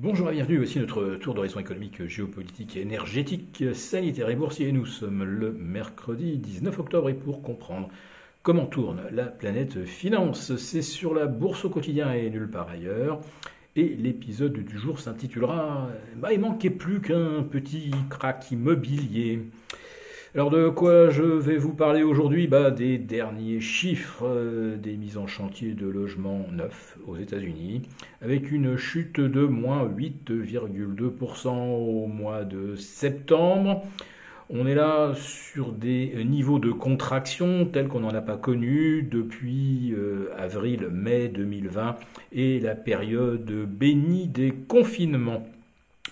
Bonjour et bienvenue, voici notre tour d'horizon économique, géopolitique, énergétique, sanitaire et boursier. Nous sommes le mercredi 19 octobre et pour comprendre comment tourne la planète finance, c'est sur la bourse au quotidien et nulle part ailleurs. Et l'épisode du jour s'intitulera bah, Il manquait plus qu'un petit crack immobilier. Alors de quoi je vais vous parler aujourd'hui? Bah, Des derniers chiffres euh, des mises en chantier de logements neufs aux États-Unis, avec une chute de moins 8,2% au mois de septembre. On est là sur des niveaux de contraction tels qu'on n'en a pas connu depuis euh, avril-mai 2020 et la période bénie des confinements.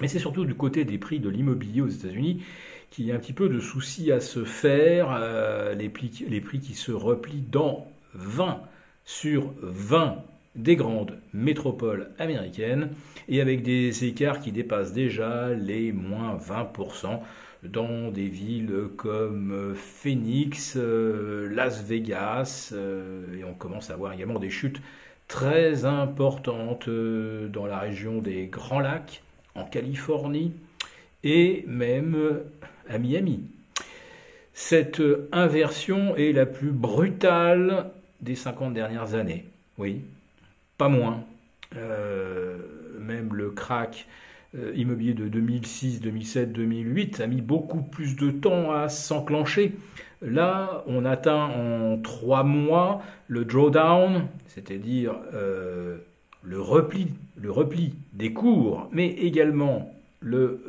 Mais c'est surtout du côté des prix de l'immobilier aux États-Unis qu'il y a un petit peu de soucis à se faire, euh, les, prix, qui se replient dans 20 sur 20 des grandes métropoles américaines et avec des écarts qui dépassent déjà les moins 20% dans des villes comme Phoenix, euh, Las Vegas, euh, et on commence à voir également des chutes très importantes dans la région des Grands Lacs, en Californie, et même à Miami. Cette inversion est la plus brutale des 50 dernières années. Oui, pas moins. Euh, même le crack euh, immobilier de 2006, 2007, 2008 a mis beaucoup plus de temps à s'enclencher. Là, on atteint en trois mois le drawdown, c'est-à-dire euh, le, repli, le repli des cours, mais également le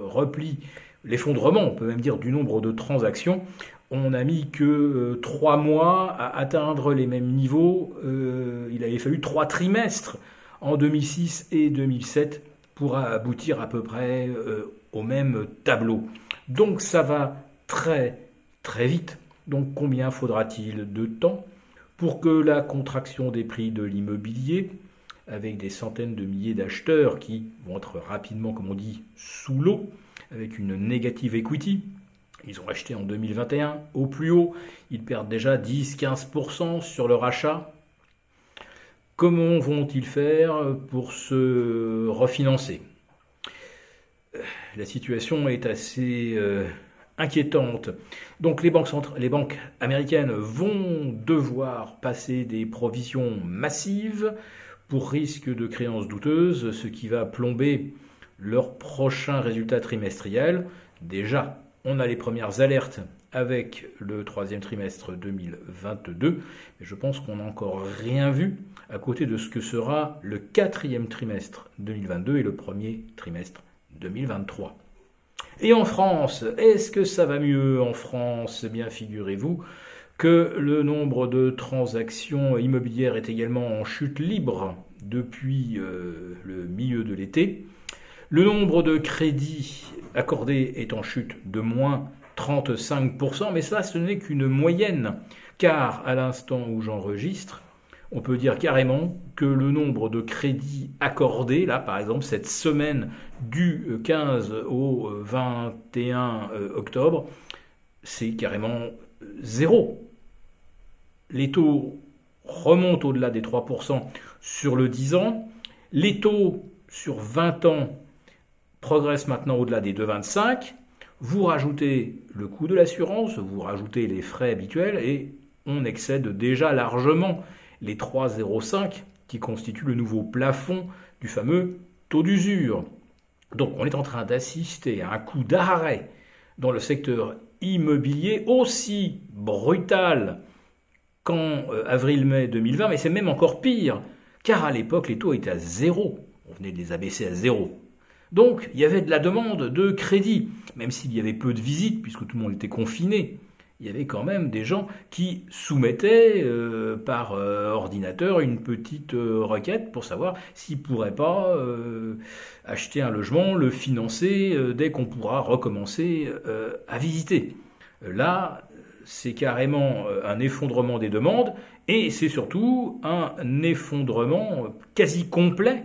repli l'effondrement, on peut même dire, du nombre de transactions, on n'a mis que euh, trois mois à atteindre les mêmes niveaux. Euh, il avait fallu trois trimestres en 2006 et 2007 pour aboutir à peu près euh, au même tableau. Donc ça va très très vite. Donc combien faudra-t-il de temps pour que la contraction des prix de l'immobilier, avec des centaines de milliers d'acheteurs qui vont être rapidement, comme on dit, sous l'eau, avec une negative equity. Ils ont acheté en 2021 au plus haut. Ils perdent déjà 10-15% sur leur achat. Comment vont-ils faire pour se refinancer? La situation est assez euh, inquiétante. Donc les banques américaines vont devoir passer des provisions massives pour risque de créances douteuses, ce qui va plomber leur prochain résultat trimestriel. Déjà, on a les premières alertes avec le troisième trimestre 2022, mais je pense qu'on n'a encore rien vu à côté de ce que sera le quatrième trimestre 2022 et le premier trimestre 2023. Et en France, est-ce que ça va mieux en France? Eh Bien, figurez-vous que le nombre de transactions immobilières est également en chute libre depuis euh, le milieu de l'été. Le nombre de crédits accordés est en chute de moins 35%, mais ça, ce n'est qu'une moyenne, car à l'instant où j'enregistre, on peut dire carrément que le nombre de crédits accordés, là par exemple cette semaine du 15 au 21 euh, octobre, c'est carrément zéro. Les taux remontent au-delà des 3% sur le 10 ans. Les taux sur 20 ans progresse maintenant au-delà des 2,25. Vous rajoutez le coût de l'assurance, vous rajoutez les frais habituels et on excède déjà largement les 3,05 qui constituent le nouveau plafond du fameux taux d'usure. Donc on est en train d'assister à un coup d'arrêt dans le secteur immobilier aussi brutal qu'en euh, avril-mai 2020, mais c'est même encore pire, car à l'époque les taux étaient à zéro. On venait de les abaisser à zéro. Donc, il y avait de la demande de crédit, même s'il y avait peu de visites, puisque tout le monde était confiné. Il y avait quand même des gens qui soumettaient euh, par euh, ordinateur une petite requête pour savoir s'ils ne pourraient pas acheter un logement, le financer dès qu'on pourra recommencer à visiter. Là, c'est carrément un effondrement des demandes et c'est surtout un effondrement quasi complet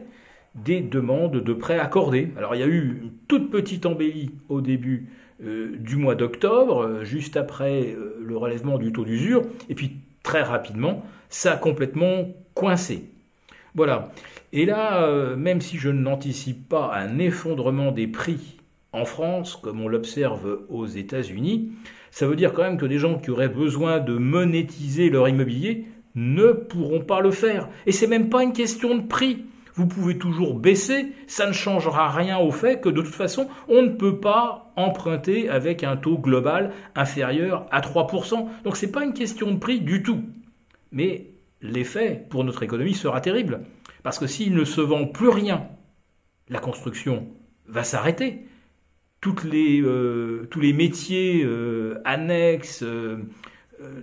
des demandes de prêts accordés. Alors il y a eu une toute petite embellie au début euh, du mois d'octobre, euh, juste après euh, le relèvement du taux d'usure, et puis très rapidement, ça a complètement coincé. Voilà. Et là, euh, même si je n'anticipe pas un effondrement des prix en France, comme on l'observe aux États-Unis, ça veut dire quand même que des gens qui auraient besoin de monétiser leur immobilier ne pourront pas le faire. Et c'est même pas une question de prix. Vous pouvez toujours baisser, ça ne changera rien au fait que de toute façon, on ne peut pas emprunter avec un taux global inférieur à 3%. Donc ce n'est pas une question de prix du tout. Mais l'effet pour notre économie sera terrible. Parce que s'il ne se vend plus rien, la construction va s'arrêter. Les, euh, tous les métiers euh, annexes, euh,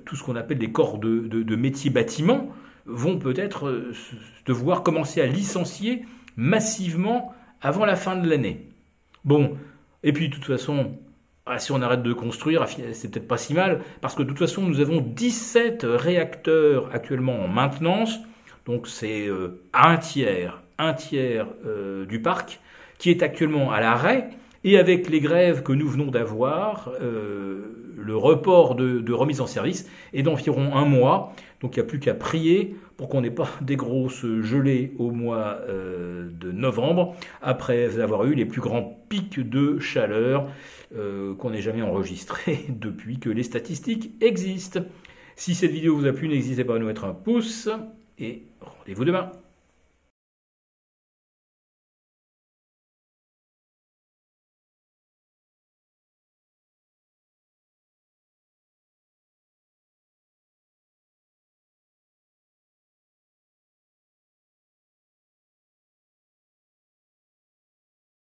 tout ce qu'on appelle des corps de, de métiers bâtiments, vont peut-être devoir commencer à licencier massivement avant la fin de l'année. Bon, et puis de toute façon, ah, si on arrête de construire, c'est peut-être pas si mal, parce que de toute façon, nous avons 17 réacteurs actuellement en maintenance, donc c'est un tiers, un tiers du parc qui est actuellement à l'arrêt. Et avec les grèves que nous venons d'avoir, euh, le report de, remise en service est d'environ un mois. Donc il n'y a plus qu'à prier pour qu'on n'ait pas des grosses gelées au mois de novembre, après avoir eu les plus grands pics de chaleur qu'on ait jamais enregistrés depuis que les statistiques existent. Si cette vidéo vous a plu, n'hésitez pas à nous mettre un pouce et rendez-vous demain.